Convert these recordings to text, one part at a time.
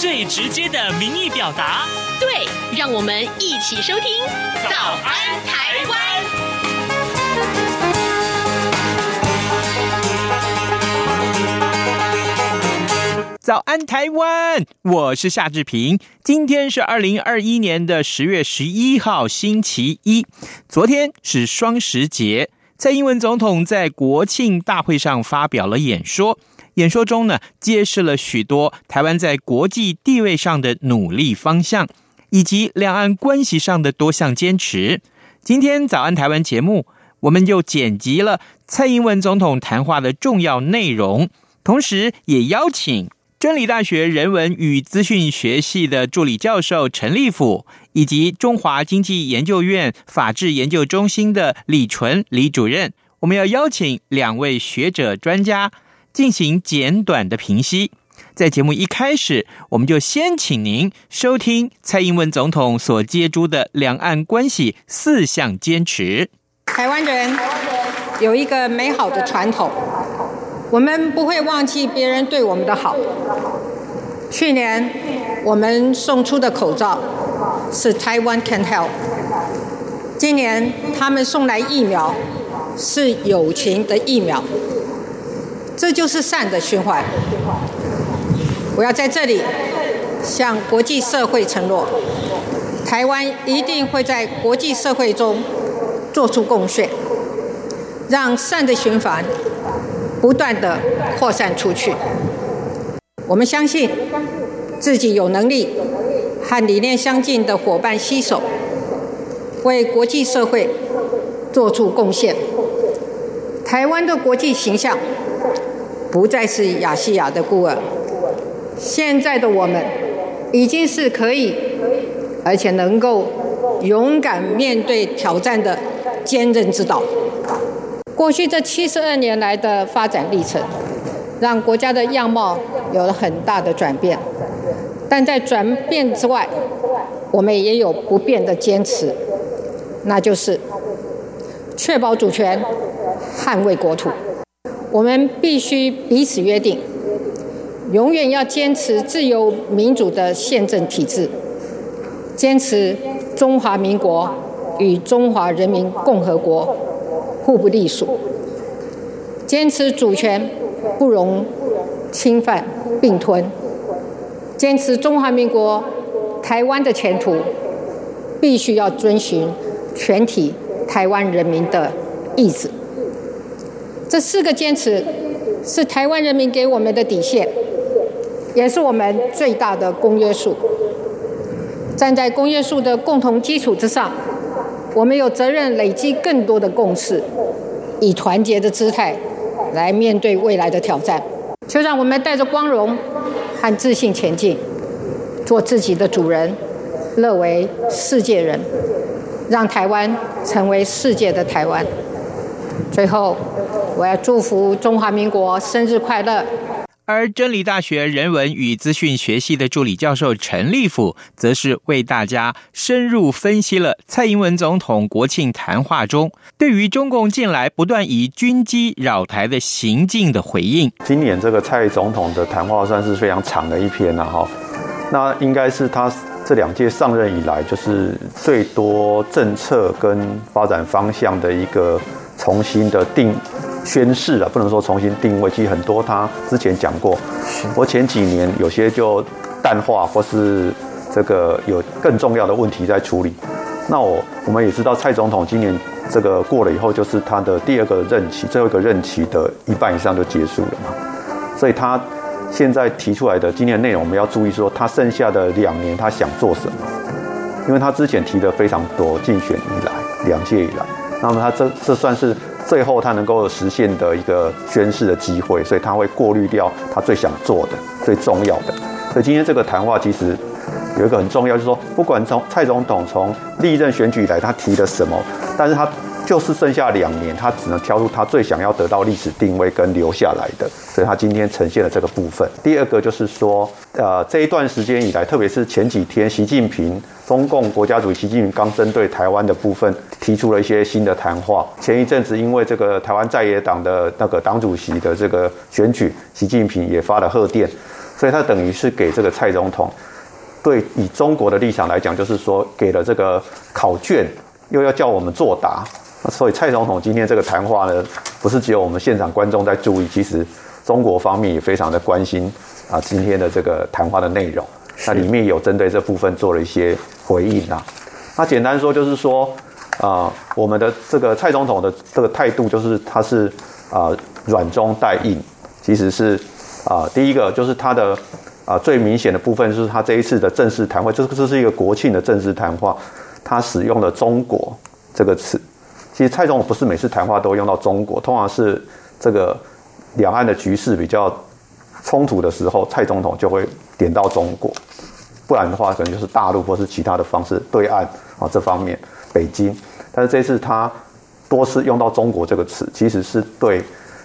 最直接的民意表达。对，让我们一起收听《早安台湾》。早安台湾，我是夏志平。今天是二零二一年的十月十一号，星期一。昨天是双十节，蔡英文总统在国庆大会上发表了演说。演说中呢，揭示了许多台湾在国际地位上的努力方向。以及两岸关系上的多项坚持。今天早安台湾节目，我们就剪辑了蔡英文总统谈话的重要内容，同时也邀请真理大学人文与资讯学系的助理教授陈立甫，以及中华经济研究院法治研究中心的李淳李主任，我们要邀请两位学者专家进行简短的评析。在节目一开始，我们就先请您收听蔡英文总统所接诸的两岸关系四项坚持。台湾人有一个美好的传统，我们不会忘记别人对我们的好。去年我们送出的口罩是 Taiwan can help，今年他们送来疫苗是友情的疫苗，这就是善的循环。我要在这里向国际社会承诺，台湾一定会在国际社会中做出贡献，让善的循环不断地扩散出去。我们相信自己有能力和理念相近的伙伴携手，为国际社会做出贡献。台湾的国际形象不再是亚细亚的孤儿。现在的我们已经是可以，而且能够勇敢面对挑战的坚韧之岛。过去这七十二年来的发展历程，让国家的样貌有了很大的转变。但在转变之外，我们也有不变的坚持，那就是确保主权、捍卫国土。我们必须彼此约定。永远要坚持自由民主的宪政体制，坚持中华民国与中华人民共和国互不隶属，坚持主权不容侵犯并吞，坚持中华民国台湾的前途必须要遵循全体台湾人民的意志。这四个坚持是台湾人民给我们的底线。也是我们最大的公约数。站在公约数的共同基础之上，我们有责任累积更多的共识，以团结的姿态来面对未来的挑战。就让我们带着光荣和自信前进，做自己的主人，乐为世界人，让台湾成为世界的台湾。最后，我要祝福中华民国生日快乐。而真理大学人文与资讯学系的助理教授陈立甫，则是为大家深入分析了蔡英文总统国庆谈话中对于中共近来不断以军机扰台的行径的回应。今年这个蔡总统的谈话算是非常长的一篇了哈，那应该是他这两届上任以来就是最多政策跟发展方向的一个重新的定。宣誓了，不能说重新定位。其实很多他之前讲过，我前几年有些就淡化，或是这个有更重要的问题在处理。那我我们也知道，蔡总统今年这个过了以后，就是他的第二个任期，最后一个任期的一半以上就结束了嘛。所以他现在提出来的今年内容，我们要注意说，他剩下的两年他想做什么？因为他之前提的非常多，竞选以来两届以来，那么他这这算是。最后，他能够实现的一个宣誓的机会，所以他会过滤掉他最想做的、最重要的。所以今天这个谈话其实有一个很重要，就是说，不管从蔡总统从历任选举以来他提的什么，但是他就是剩下两年，他只能挑出他最想要得到历史定位跟留下来的，所以他今天呈现了这个部分。第二个就是说，呃，这一段时间以来，特别是前几天，习近平，中共国家主席习近平刚针对台湾的部分提出了一些新的谈话。前一阵子因为这个台湾在野党的那个党主席的这个选举，习近平也发了贺电，所以他等于是给这个蔡总统，对以中国的立场来讲，就是说给了这个考卷。又要叫我们作答，所以蔡总统今天这个谈话呢，不是只有我们现场观众在注意，其实中国方面也非常的关心啊，今天的这个谈话的内容，那里面有针对这部分做了一些回应啊。那简单说就是说，啊，我们的这个蔡总统的这个态度就是他是啊软中带硬，其实是啊第一个就是他的啊最明显的部分就是他这一次的正式谈话，就是这是一个国庆的正式谈话。他使用了“中国”这个词，其实蔡总统不是每次谈话都用到“中国”，通常是这个两岸的局势比较冲突的时候，蔡总统就会点到中国，不然的话可能就是大陆或是其他的方式对岸啊这方面北京。但是这次他多次用到“中国”这个词，其实是对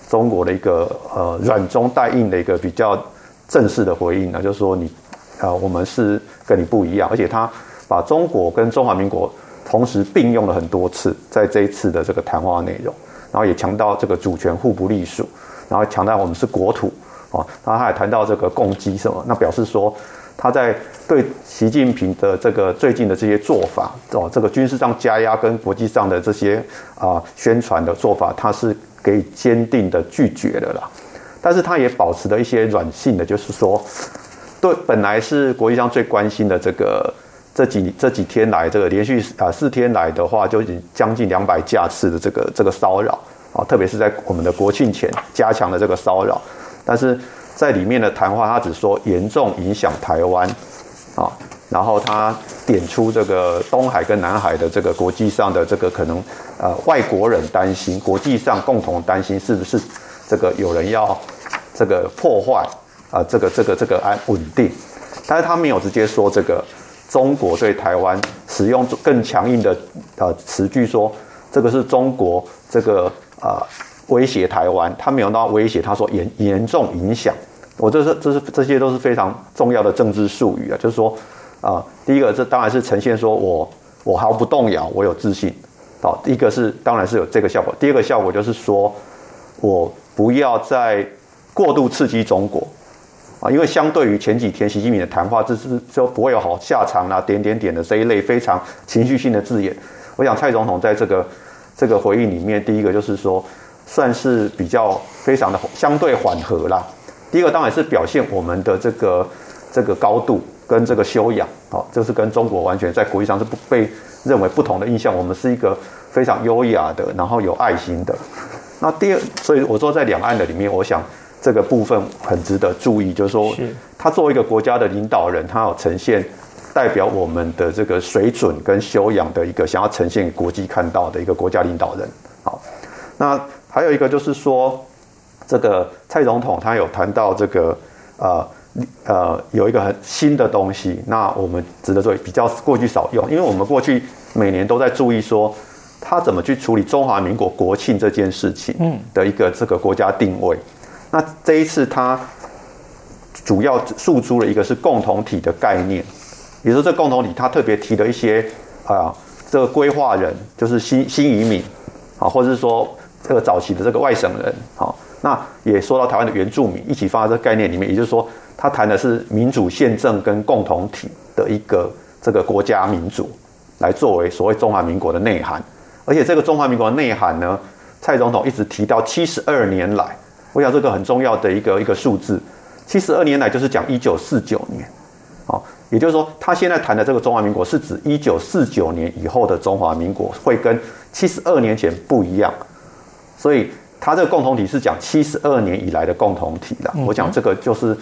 中国的一个呃软中带硬的一个比较正式的回应呢，就是说你啊、我们是跟你不一样，而且他。把中国跟中华民国同时并用了很多次，在这一次的这个谈话内容，然后也强调这个主权互不隶属，然后强调我们是国土啊，然后他还谈到这个共机什么，那表示说他在对习近平的这个最近的这些做法哦，这个军事上加压跟国际上的这些啊宣传的做法，他是给予坚定的拒绝的啦。但是他也保持了一些软性的，就是说，对本来是国际上最关心的这个。这几这几天来，这个连续啊四天来的话，就已经将近两百架次的这个这个骚扰啊，特别是在我们的国庆前加强了这个骚扰。但是在里面的谈话，他只说严重影响台湾啊，然后他点出这个东海跟南海的这个国际上的这个可能呃外国人担心，国际上共同担心是不是这个有人要这个破坏啊这个这个这个安稳定，但是他没有直接说这个。中国对台湾使用更强硬的呃词句，说这个是中国这个啊、呃、威胁台湾，他没有到威胁，他说严严重影响。我这是这是这些都是非常重要的政治术语啊，就是说啊、第一个这当然是呈现说我我毫不动摇，我有自信。好，第一个是当然是有这个效果，第二个效果就是说我不要再过度刺激中国。啊，因为相对于前几天习近平的谈话，这是说不会有好下场啦、啊，点点点的这一类非常情绪性的字眼。我想蔡总统在这个这个回应里面，第一个就是说，算是比较非常的相对缓和啦。第一个当然是表现我们的这个这个高度跟这个修养，好，这是跟中国完全在国际上是不被认为不同的印象。我们是一个非常优雅的，然后有爱心的。那第二，所以我说在两岸的里面，我想。这个部分很值得注意，就是说，他作为一个国家的领导人，他要呈现代表我们的这个水准跟修养的一个想要呈现给国际看到的一个国家领导人。好，那还有一个就是说，这个蔡总统他有谈到这个呃呃有一个很新的东西，那我们值得注意，比较过去少用，因为我们过去每年都在注意说他怎么去处理中华民国国庆这件事情的一个这个国家定位。那这一次，他主要诉诸了一个是共同体的概念，比如说这共同体，他特别提了一些啊，这个规划人就是新新移民啊，或者是说这个早期的这个外省人，好，那也说到台湾的原住民一起放在这个概念里面，也就是说，他谈的是民主宪政跟共同体的一个这个国家民主，来作为所谓中华民国的内涵，而且这个中华民国的内涵呢，蔡总统一直提到七十二年来。我想这个很重要的一个一个数字，七十二年来就是讲一九四九年，哦，也就是说，他现在谈的这个中华民国是指一九四九年以后的中华民国会跟七十二年前不一样，所以他这个共同体是讲七十二年以来的共同体的。我讲这个就是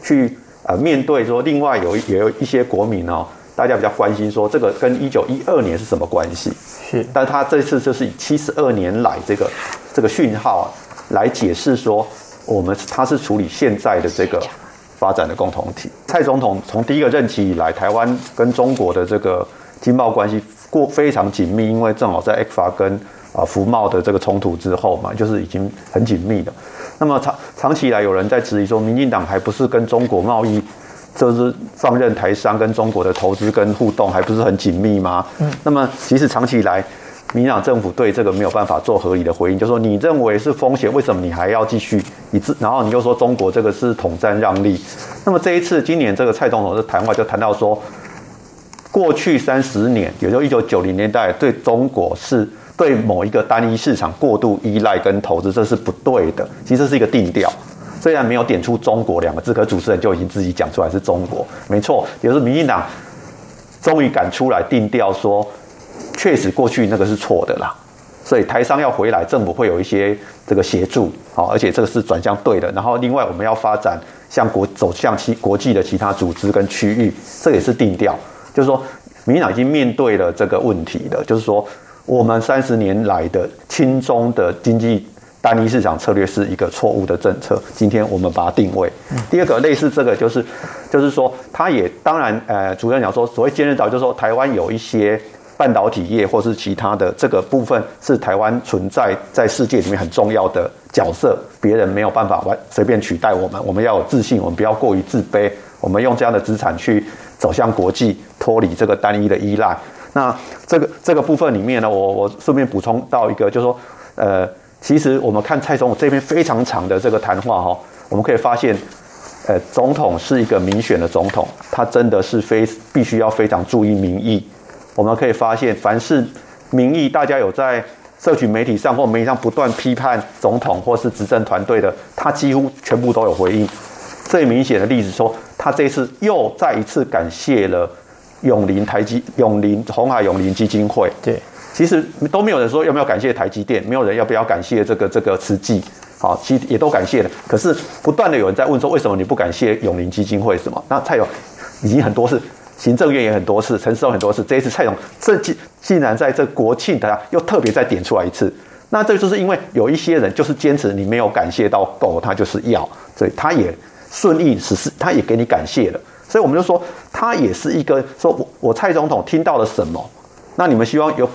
去呃面对说，另外有也有一些国民哦，大家比较关心说这个跟一九一二年是什么关系？是，但他这次就是以七十二年来这个这个讯号啊。来解释说，我们他是处理现在的这个发展的共同体。蔡总统从第一个任期以来，台湾跟中国的这个经贸关系过非常紧密，因为正好在 ECFA 跟啊服贸的这个冲突之后嘛，就是已经很紧密的。那么长长期以来有人在质疑说，民进党还不是跟中国贸易，就是放任台商跟中国的投资跟互动还不是很紧密吗？嗯，那么其实长期以来，民进党政府对这个没有办法做合理的回应，就说你认为是风险，为什么你还要继续？你自然后你又说中国这个是统战让利。那么这一次今年这个蔡总统的谈话就谈到说，过去三十年，也就一九九零年代，对中国是。对某一个单一市场过度依赖跟投资，这是不对的。其实是一个定调，虽然没有点出“中国”两个字，可主持人就已经自己讲出来是中国，没错。也就是民进党终于敢出来定调，说确实过去那个是错的啦。所以台商要回来，政府会有一些这个协助，好，而且这个是转向对的。然后另外我们要发展向国走向其国际的其他组织跟区域，这也是定调，就是说民进党已经面对了这个问题的，就是说。我们三十年来的轻中的经济单一市场策略是一个错误的政策。今天我们把它定位。第二个类似这个就是，就是说，他也当然，呃，主任讲说，所谓坚韧岛，就是说，台湾有一些半导体业或是其他的这个部分，是台湾存在在世界里面很重要的角色，别人没有办法完随便取代我们。我们要有自信，我们不要过于自卑，我们用这样的资产去走向国际，脱离这个单一的依赖。那这个这个部分里面呢，我我顺便补充到一个，就是说，呃，其实我们看蔡总统这边非常长的这个谈话哈，我们可以发现，呃，总统是一个民选的总统，他真的是非必须要非常注意民意。我们可以发现，凡是民意，大家有在社群媒体上或媒体上不断批判总统或是执政团队的，他几乎全部都有回应。最明显的例子说，他这次又再一次感谢了。永林台积、永林红海永林基金会，对，其实都没有人说要不要感谢台积电，没有人要不要感谢这个这个慈济，好，其实也都感谢了。可是不断的有人在问说，为什么你不感谢永林基金会？什么？那蔡有已经很多次，行政院也很多次，陈时中很多次，这一次蔡总这竟竟然在这国庆的又特别再点出来一次，那这就是因为有一些人就是坚持你没有感谢到够，他就是要，所以他也顺应时势，他也给你感谢了。所以我们就说，他也是一个说我我蔡总统听到了什么，那你们希望有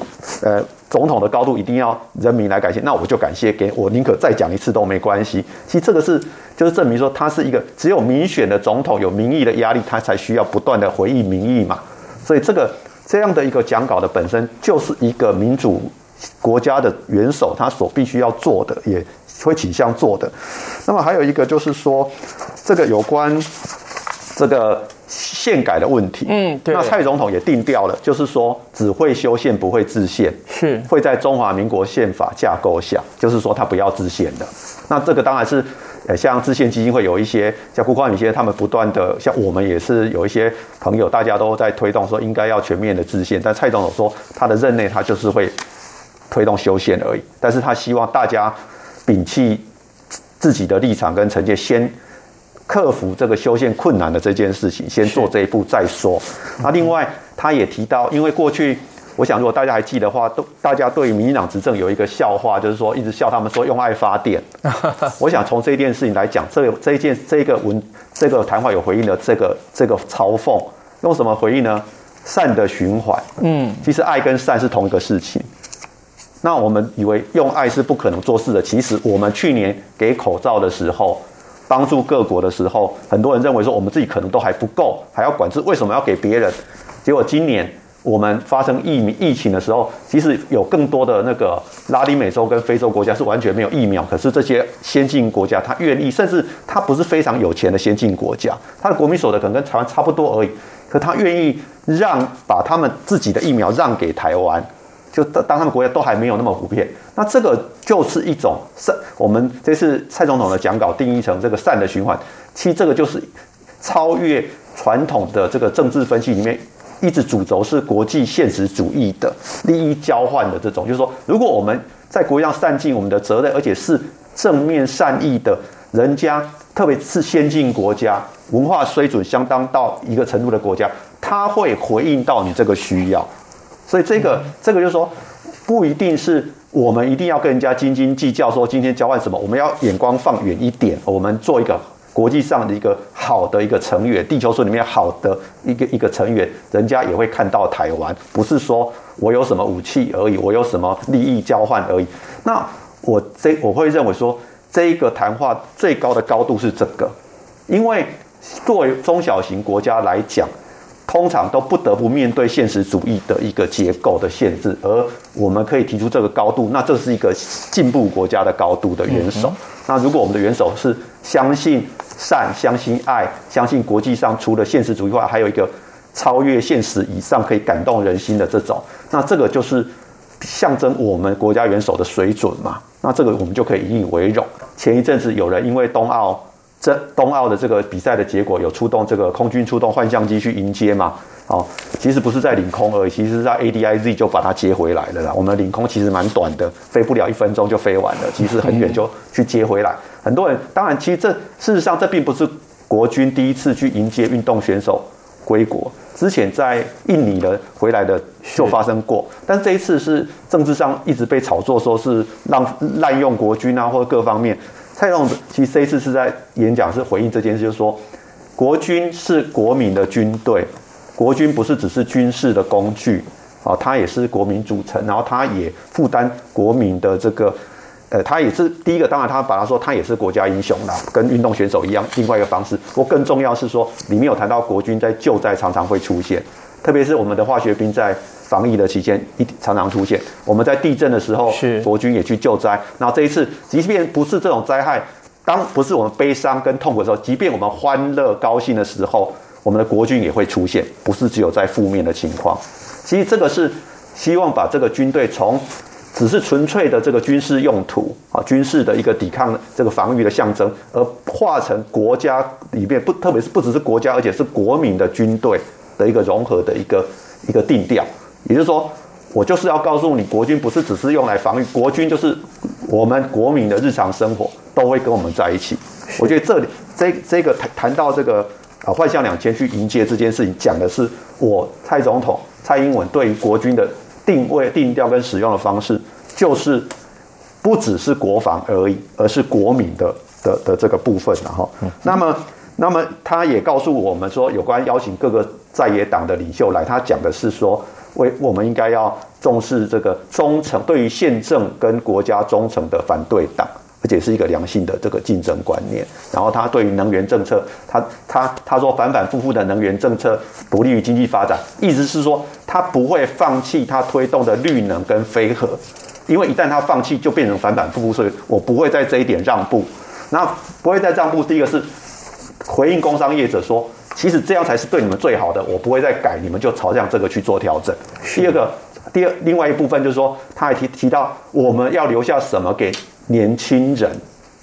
呃总统的高度一定要人民来感谢，那我就感谢给我宁可再讲一次都没关系。其实这个是就是证明说他是一个只有民选的总统有民意的压力，他才需要不断的回应民意嘛。所以这个这样的一个讲稿的本身就是一个民主国家的元首他所必须要做的，也会倾向做的。那么还有一个就是说这个有关。这个宪改的问题，嗯，对，那蔡总统也定调了，就是说只会修宪不会制宪，是会在中华民国宪法架构下，就是说他不要制宪的。那这个当然是，呃，像制宪基金会有一些像辜宽宇先生他们不断的，像我们也是有一些朋友，大家都在推动说应该要全面的制宪，但蔡总统说他的任内他就是会推动修宪而已，但是他希望大家摒弃自己的立场跟成见，先。克服这个修宪困难的这件事情，先做这一步再说。那另外，他也提到，因为过去，我想如果大家还记得的话，都大家对于民进党执政有一个笑话，就是说一直笑他们说用爱发电。我想从这件事情来讲，这个、这一件这个文这个谈话有回应的这个这个嘲讽，用什么回应呢？善的循环。嗯，其实爱跟善是同一个事情。那我们以为用爱是不可能做事的，其实我们去年给口罩的时候。帮助各国的时候，很多人认为说我们自己可能都还不够，还要管制，为什么要给别人？结果今年我们发生疫疫情的时候，其实有更多的那个拉丁美洲跟非洲国家是完全没有疫苗，可是这些先进国家他愿意，甚至他不是非常有钱的先进国家，他的国民所得可能跟台湾差不多而已，可他愿意让把他们自己的疫苗让给台湾。就当当他们国家都还没有那么普遍，那这个就是一种善。我们这次蔡总统的讲稿定义成这个善的循环，其实这个就是超越传统的这个政治分析里面一直主轴是国际现实主义的利益交换的这种。就是说，如果我们在国际上善尽我们的责任，而且是正面善意的，人家特别是先进国家，文化水准相当到一个程度的国家，他会回应到你这个需要。所以这个这个就是说，不一定是我们一定要跟人家斤斤计较，说今天交换什么，我们要眼光放远一点，我们做一个国际上的一个好的一个成员，地球村里面好的一个一个成员，人家也会看到台湾，不是说我有什么武器而已，我有什么利益交换而已。那我这我会认为说，这一个谈话最高的高度是这个，因为作为中小型国家来讲。通常都不得不面对现实主义的一个结构的限制，而我们可以提出这个高度，那这是一个进步国家的高度的元首。那如果我们的元首是相信善、相信爱、相信国际上除了现实主义外，还有一个超越现实以上可以感动人心的这种，那这个就是象征我们国家元首的水准嘛。那这个我们就可以引以为荣。前一阵子有人因为冬奥。这冬奥的这个比赛的结果有出动这个空军出动幻象机去迎接嘛？哦，其实不是在领空而已，其实是在 ADIZ 就把它接回来了啦。我们领空其实蛮短的，飞不了一分钟就飞完了，其实很远就去接回来。很多人当然，其实这事实上这并不是国军第一次去迎接运动选手归国，之前在印尼的回来的就发生过，但这一次是政治上一直被炒作说是让滥用国军啊，或者各方面。蔡总统其实这一次是在演讲，是回应这件事，就是说，国军是国民的军队，国军不是只是军事的工具啊，他也是国民组成，然后他也负担国民的这个，呃，他也是第一个，当然他把他说他也是国家英雄啦，跟运动选手一样，另外一个方式。不过更重要是说，里面有谈到国军在救灾常常会出现，特别是我们的化学兵在。防疫的期间，一常常出现。我们在地震的时候，是国军也去救灾。然后这一次，即便不是这种灾害，当不是我们悲伤跟痛苦的时候，即便我们欢乐高兴的时候，我们的国军也会出现，不是只有在负面的情况。其实这个是希望把这个军队从只是纯粹的这个军事用途啊，军事的一个抵抗这个防御的象征，而化成国家里面不，特别是不只是国家，而且是国民的军队的一个融合的一个一个定调。也就是说，我就是要告诉你，国军不是只是用来防御，国军就是我们国民的日常生活都会跟我们在一起。我觉得这里这这个谈谈到这个啊，幻象两千去迎接这件事情，讲的是我蔡总统蔡英文对于国军的定位、定调跟使用的方式，就是不只是国防而已，而是国民的的的这个部分，然后，那么。那么他也告诉我们说，有关邀请各个在野党的领袖来，他讲的是说，为我们应该要重视这个忠诚，对于宪政跟国家忠诚的反对党，而且是一个良性的这个竞争观念。然后他对于能源政策，他他他说反反复复的能源政策不利于经济发展，意思是说他不会放弃他推动的绿能跟非核，因为一旦他放弃，就变成反反复复，所以我不会在这一点让步。那不会再让步，第一个是。回应工商业者说，其实这样才是对你们最好的，我不会再改，你们就朝向这个去做调整。第二个，第二另外一部分就是说，他还提提到我们要留下什么给年轻人，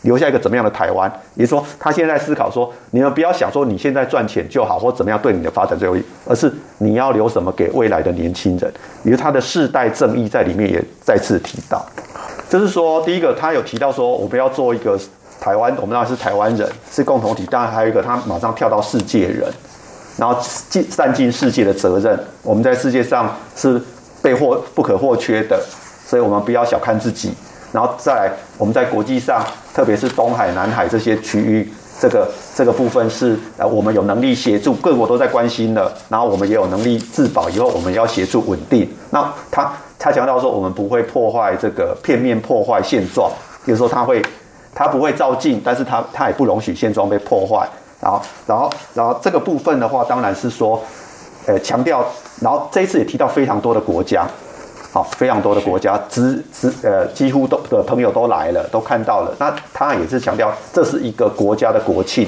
留下一个怎么样的台湾？也就是说，他现在思考说，你们不要想说你现在赚钱就好，或怎么样对你的发展最有益，而是你要留什么给未来的年轻人？也就是他的世代正义在里面也再次提到，就是说，第一个他有提到说，我们要做一个。台湾，我们当然是台湾人，是共同体。当然还有一个，他马上跳到世界人，然后尽善尽世界的责任。我们在世界上是被或不可或缺的，所以我们不要小看自己。然后再来，我们在国际上，特别是东海、南海这些区域，这个这个部分是呃，我们有能力协助，各国都在关心的。然后我们也有能力自保，以后我们要协助稳定。那他他强调说，我们不会破坏这个片面破坏现状，比如说他会。他不会照镜，但是他他也不容许现状被破坏。然后，然后，然后这个部分的话，当然是说，呃，强调。然后这一次也提到非常多的国家，好，非常多的国家，只只呃，几乎都的朋友都来了，都看到了。那他也是强调，这是一个国家的国庆，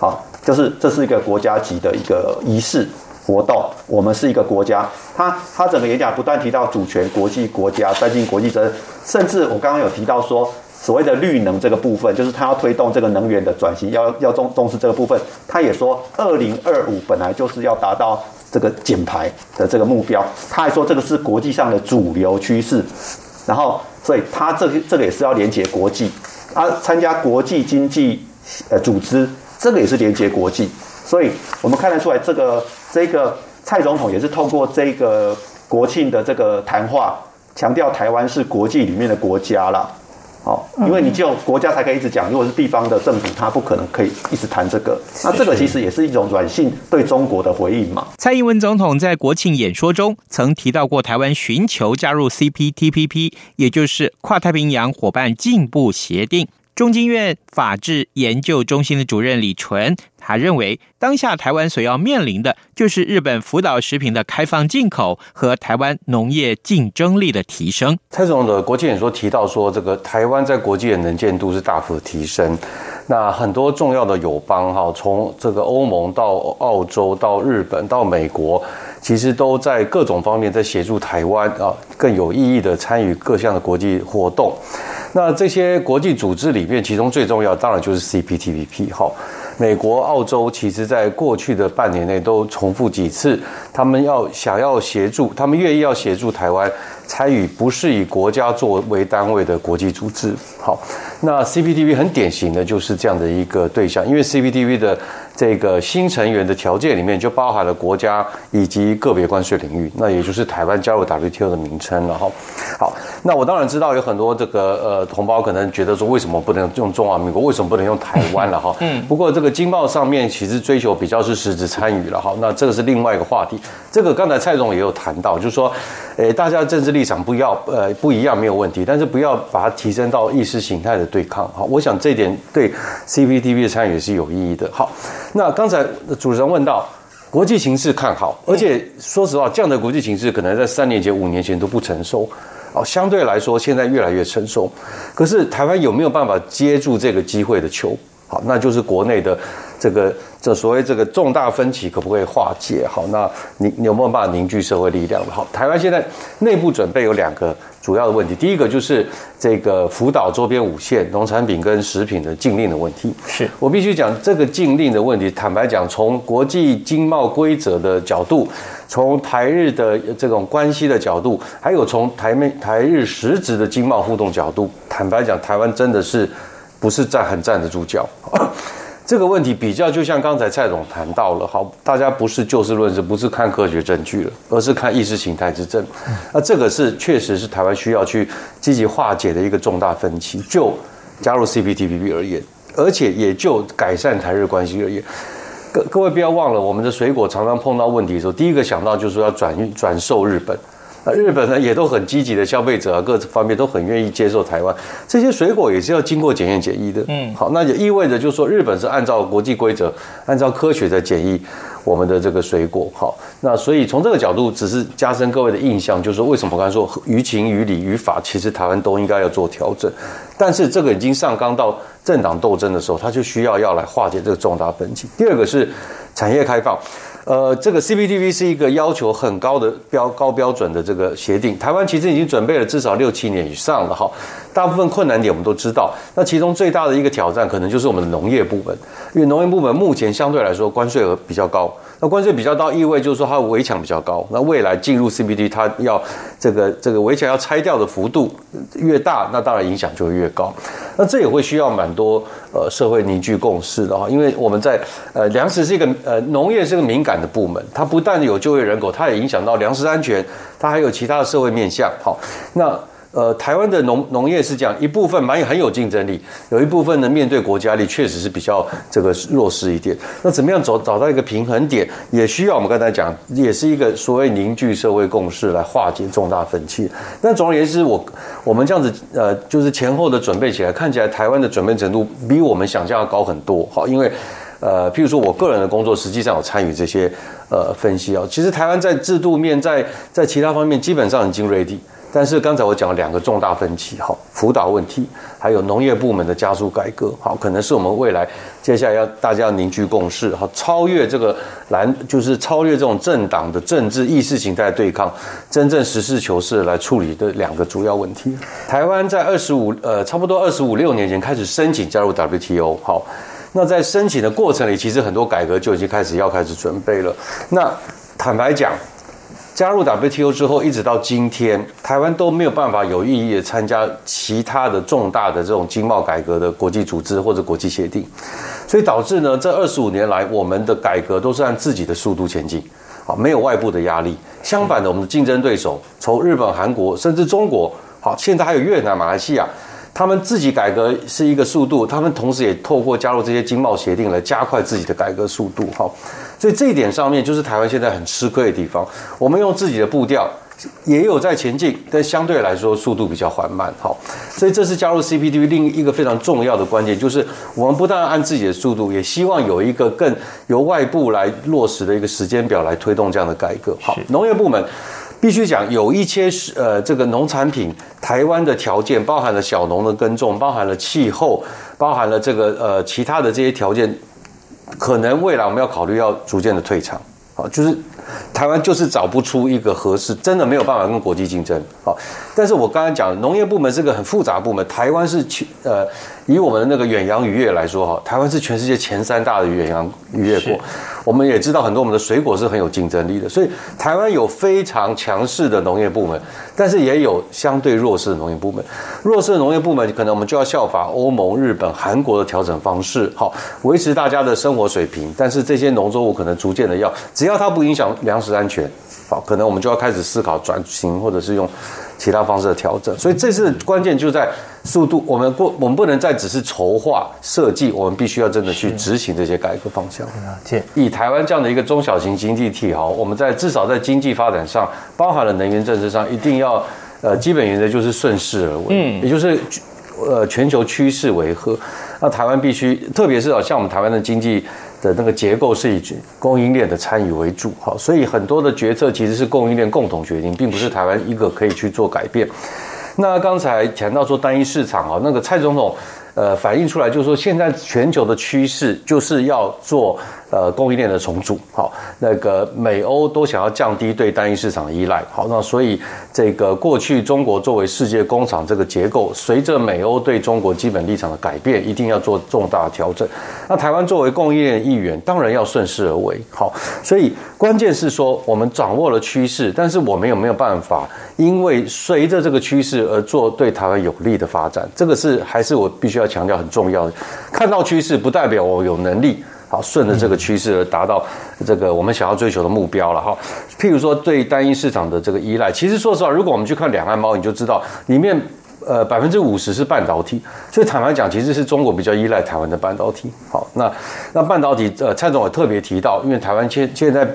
好，就是这是一个国家级的一个仪式活动。我们是一个国家，他他整个演讲不断提到主权、国际、国家、担尽国际责任，甚至我刚刚有提到说。所谓的绿能这个部分，就是他要推动这个能源的转型，要要重重视这个部分。他也说，二零二五本来就是要达到这个减排的这个目标。他还说，这个是国际上的主流趋势。然后，所以他这个这个也是要连接国际，啊，参加国际经济呃组织，这个也是连接国际。所以我们看得出来，这个这个蔡总统也是透过这个国庆的这个谈话，强调台湾是国际里面的国家了。好，因为你只有国家才可以一直讲，如果是地方的政府，他不可能可以一直谈这个。那这个其实也是一种软性对中国的回应嘛。蔡英文总统在国庆演说中曾提到过，台湾寻求加入 CPTPP，也就是跨太平洋伙伴进步协定。中经院法制研究中心的主任李纯，他认为，当下台湾所要面临的就是日本福岛食品的开放进口和台湾农业竞争力的提升。蔡总的国际演说提到说，这个台湾在国际的能见度是大幅提升。那很多重要的友邦哈，从这个欧盟到澳洲到日本到美国，其实都在各种方面在协助台湾啊，更有意义的参与各项的国际活动。那这些国际组织里面，其中最重要当然就是 CPTPP 哈。美国、澳洲其实在过去的半年内都重复几次，他们要想要协助，他们愿意要协助台湾参与不是以国家作为单位的国际组织。好，那 CPTP 很典型的就是这样的一个对象，因为 CPTPP 的。这个新成员的条件里面就包含了国家以及个别关税领域，那也就是台湾加入 WTO 的名称了哈。好，那我当然知道有很多这个呃同胞可能觉得说，为什么不能用中华民国，为什么不能用台湾了哈？嗯。不过这个经贸上面其实追求比较是实质参与了哈。那这个是另外一个话题。这个刚才蔡总也有谈到，就是说，诶，大家政治立场不要呃不一样没有问题，但是不要把它提升到意识形态的对抗哈。我想这一点对 CPTPP 的参与是有意义的。好。那刚才主持人问到，国际形势看好，而且说实话，这样的国际形势可能在三年前、五年前都不成熟，哦，相对来说现在越来越成熟。可是台湾有没有办法接住这个机会的球？好，那就是国内的这个这所谓这个重大分歧可不可以化解？好，那你你有没有办法凝聚社会力量？好，台湾现在内部准备有两个。主要的问题，第一个就是这个福岛周边五县农产品跟食品的禁令的问题。是我必须讲这个禁令的问题。坦白讲，从国际经贸规则的角度，从台日的这种关系的角度，还有从台美台日实质的经贸互动角度，坦白讲，台湾真的是不是站很站得住脚。这个问题比较就像刚才蔡总谈到了，好，大家不是就事论事，不是看科学证据了，而是看意识形态之争。那这个是确实是台湾需要去积极化解的一个重大分歧。就加入 CPTPP 而言，而且也就改善台日关系而言，各各位不要忘了，我们的水果常常碰到问题的时候，第一个想到就是说要转运转售日本。日本呢也都很积极的消费者啊，各方面都很愿意接受台湾这些水果，也是要经过检验检疫的。嗯，好，那也意味着就是说，日本是按照国际规则，按照科学在检疫我们的这个水果。好，那所以从这个角度，只是加深各位的印象，就是说为什么我刚才说于情于理于法，其实台湾都应该要做调整。但是这个已经上纲到政党斗争的时候，他就需要要来化解这个重大分歧。第二个是产业开放。呃，这个 CPTP 是一个要求很高的标高标准的这个协定，台湾其实已经准备了至少六七年以上了哈。大部分困难点我们都知道，那其中最大的一个挑战可能就是我们的农业部门，因为农业部门目前相对来说关税额比较高。那关税比较高，意味就是说它围墙比较高。那未来进入 CPT，它要这个这个围墙要拆掉的幅度越大，那当然影响就会越高。那这也会需要蛮多呃社会凝聚共识的哈，因为我们在呃粮食是一个呃农业是个敏感的部门，它不但有就业人口，它也影响到粮食安全，它还有其他的社会面向。好，那。呃，台湾的农农业是这样，一部分蛮很有竞争力，有一部分呢面对国家力确实是比较这个弱势一点。那怎么样找找到一个平衡点，也需要我们刚才讲，也是一个所谓凝聚社会共识来化解重大分歧。但总而言之，我我们这样子呃，就是前后的准备起来，看起来台湾的准备程度比我们想象要高很多。好，因为呃，譬如说我个人的工作，实际上有参与这些呃分析啊。其实台湾在制度面，在在其他方面基本上已经 ready。但是刚才我讲了两个重大分歧，好，福岛问题，还有农业部门的加速改革，好，可能是我们未来接下来要大家要凝聚共识，哈，超越这个蓝，就是超越这种政党的政治意识形态对抗，真正实事求是来处理的两个主要问题。台湾在二十五呃，差不多二十五六年前开始申请加入 WTO，好，那在申请的过程里，其实很多改革就已经开始要开始准备了。那坦白讲。加入 WTO 之后，一直到今天，台湾都没有办法有意义的参加其他的重大的这种经贸改革的国际组织或者国际协定，所以导致呢，这二十五年来，我们的改革都是按自己的速度前进，啊，没有外部的压力。相反的，我们的竞争对手从日本、韩国甚至中国，好，现在还有越南、马来西亚。他们自己改革是一个速度，他们同时也透过加入这些经贸协定来加快自己的改革速度。好，所以这一点上面就是台湾现在很吃亏的地方。我们用自己的步调。也有在前进，但相对来说速度比较缓慢。好，所以这是加入 CPTPP 另一个非常重要的关键，就是我们不但按自己的速度，也希望有一个更由外部来落实的一个时间表来推动这样的改革。好，农业部门必须讲有一些呃这个农产品，台湾的条件包含了小农的耕种，包含了气候，包含了这个呃其他的这些条件，可能未来我们要考虑要逐渐的退场。好，就是。台湾就是找不出一个合适，真的没有办法跟国际竞争。好，但是我刚才讲，农业部门是个很复杂部门。台湾是去呃，以我们的那个远洋渔业来说，哈，台湾是全世界前三大的远洋渔业国。我们也知道很多我们的水果是很有竞争力的，所以台湾有非常强势的农业部门，但是也有相对弱势的农业部门。弱势的农业部门可能我们就要效法欧盟、日本、韩国的调整方式，好，维持大家的生活水平。但是这些农作物可能逐渐的要，只要它不影响粮食安全，好，可能我们就要开始思考转型，或者是用其他方式的调整。所以这次关键就在速度，我们不，我们不能再只是筹划设计，我们必须要真的去执行这些改革方向。以台湾这样的一个中小型经济体，哈，我们在至少在经济发展上，包含了能源政策上，一定要，呃，基本原则就是顺势而为，嗯，也就是，呃，全球趋势为和。那台湾必须，特别是啊，像我们台湾的经济。的那个结构是以供应链的参与为主，好，所以很多的决策其实是供应链共同决定，并不是台湾一个可以去做改变。那刚才谈到说单一市场啊，那个蔡总统呃反映出来就是说，现在全球的趋势就是要做。呃，供应链的重组，好，那个美欧都想要降低对单一市场的依赖，好，那所以这个过去中国作为世界工厂这个结构，随着美欧对中国基本立场的改变，一定要做重大的调整。那台湾作为供应链的一员，当然要顺势而为，好，所以关键是说，我们掌握了趋势，但是我们有没有办法，因为随着这个趋势而做对台湾有利的发展？这个是还是我必须要强调很重要的。看到趋势，不代表我有能力。好，顺着这个趋势而达到这个我们想要追求的目标了哈。譬如说，对单一市场的这个依赖，其实说实话，如果我们去看两岸猫，你就知道里面呃百分之五十是半导体，所以坦白讲，其实是中国比较依赖台湾的半导体。好，那那半导体呃，蔡总也特别提到，因为台湾现现在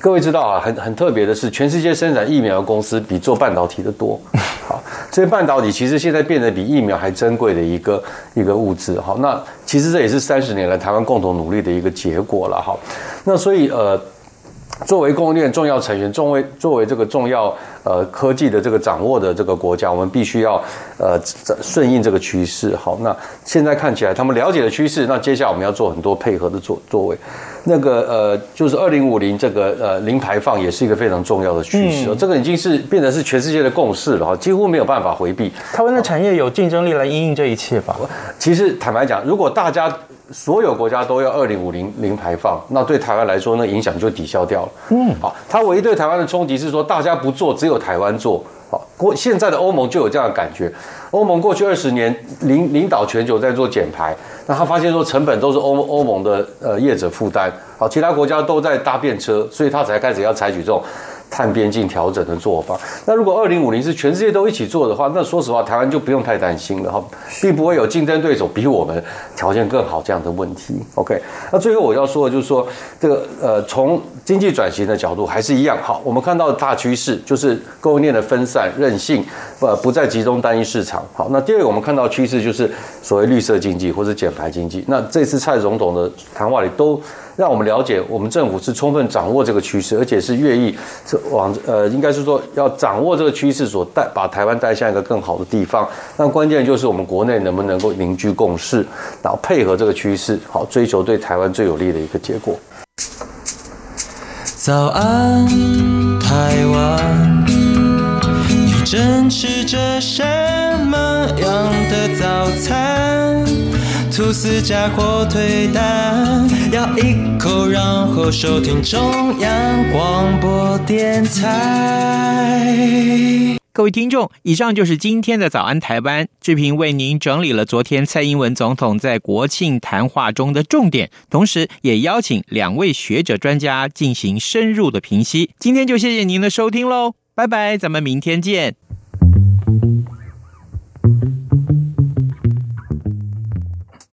各位知道啊，很很特别的是，全世界生产疫苗的公司比做半导体的多。好，所以半导体其实现在变得比疫苗还珍贵的一个一个物质。好，那。其实这也是三十年来台湾共同努力的一个结果了好。那所以呃，作为供应链重要成员，作为作为这个重要呃科技的这个掌握的这个国家，我们必须要呃顺应这个趋势。好，那现在看起来他们了解的趋势，那接下来我们要做很多配合的作作为。那个呃，就是二零五零这个呃零排放也是一个非常重要的趋势，这个已经是变成是全世界的共识了哈，几乎没有办法回避。台湾的产业有竞争力来因应这一切吧？其实坦白讲，如果大家所有国家都要二零五零零排放，那对台湾来说，那影响就抵消掉了。嗯，好，它唯一对台湾的冲击是说，大家不做，只有台湾做。好，过现在的欧盟就有这样的感觉。欧盟过去二十年领领导全球在做减排，那他发现说成本都是欧欧盟的呃业者负担，好，其他国家都在搭便车，所以他才开始要采取这种。碳边境调整的做法。那如果二零五零是全世界都一起做的话，那说实话，台湾就不用太担心了哈，并不会有竞争对手比我们条件更好这样的问题。OK，那最后我要说的就是说，这个呃，从经济转型的角度还是一样。好，我们看到的大趋势就是供应链的分散、韧性，呃，不再集中单一市场。好，那第二个我们看到趋势就是所谓绿色经济或者减排经济。那这次蔡总统的谈话里都。让我们了解，我们政府是充分掌握这个趋势，而且是愿意往呃，应该是说要掌握这个趋势，所带把台湾带向一个更好的地方。那关键就是我们国内能不能够凝聚共识，然后配合这个趋势，好追求对台湾最有利的一个结果。早安，台湾，你正吃着什么样的早餐？吐司加火腿蛋，咬一口，然后收听中央广播电台。各位听众，以上就是今天的早安台湾，志平为您整理了昨天蔡英文总统在国庆谈话中的重点，同时也邀请两位学者专家进行深入的评析。今天就谢谢您的收听喽，拜拜，咱们明天见。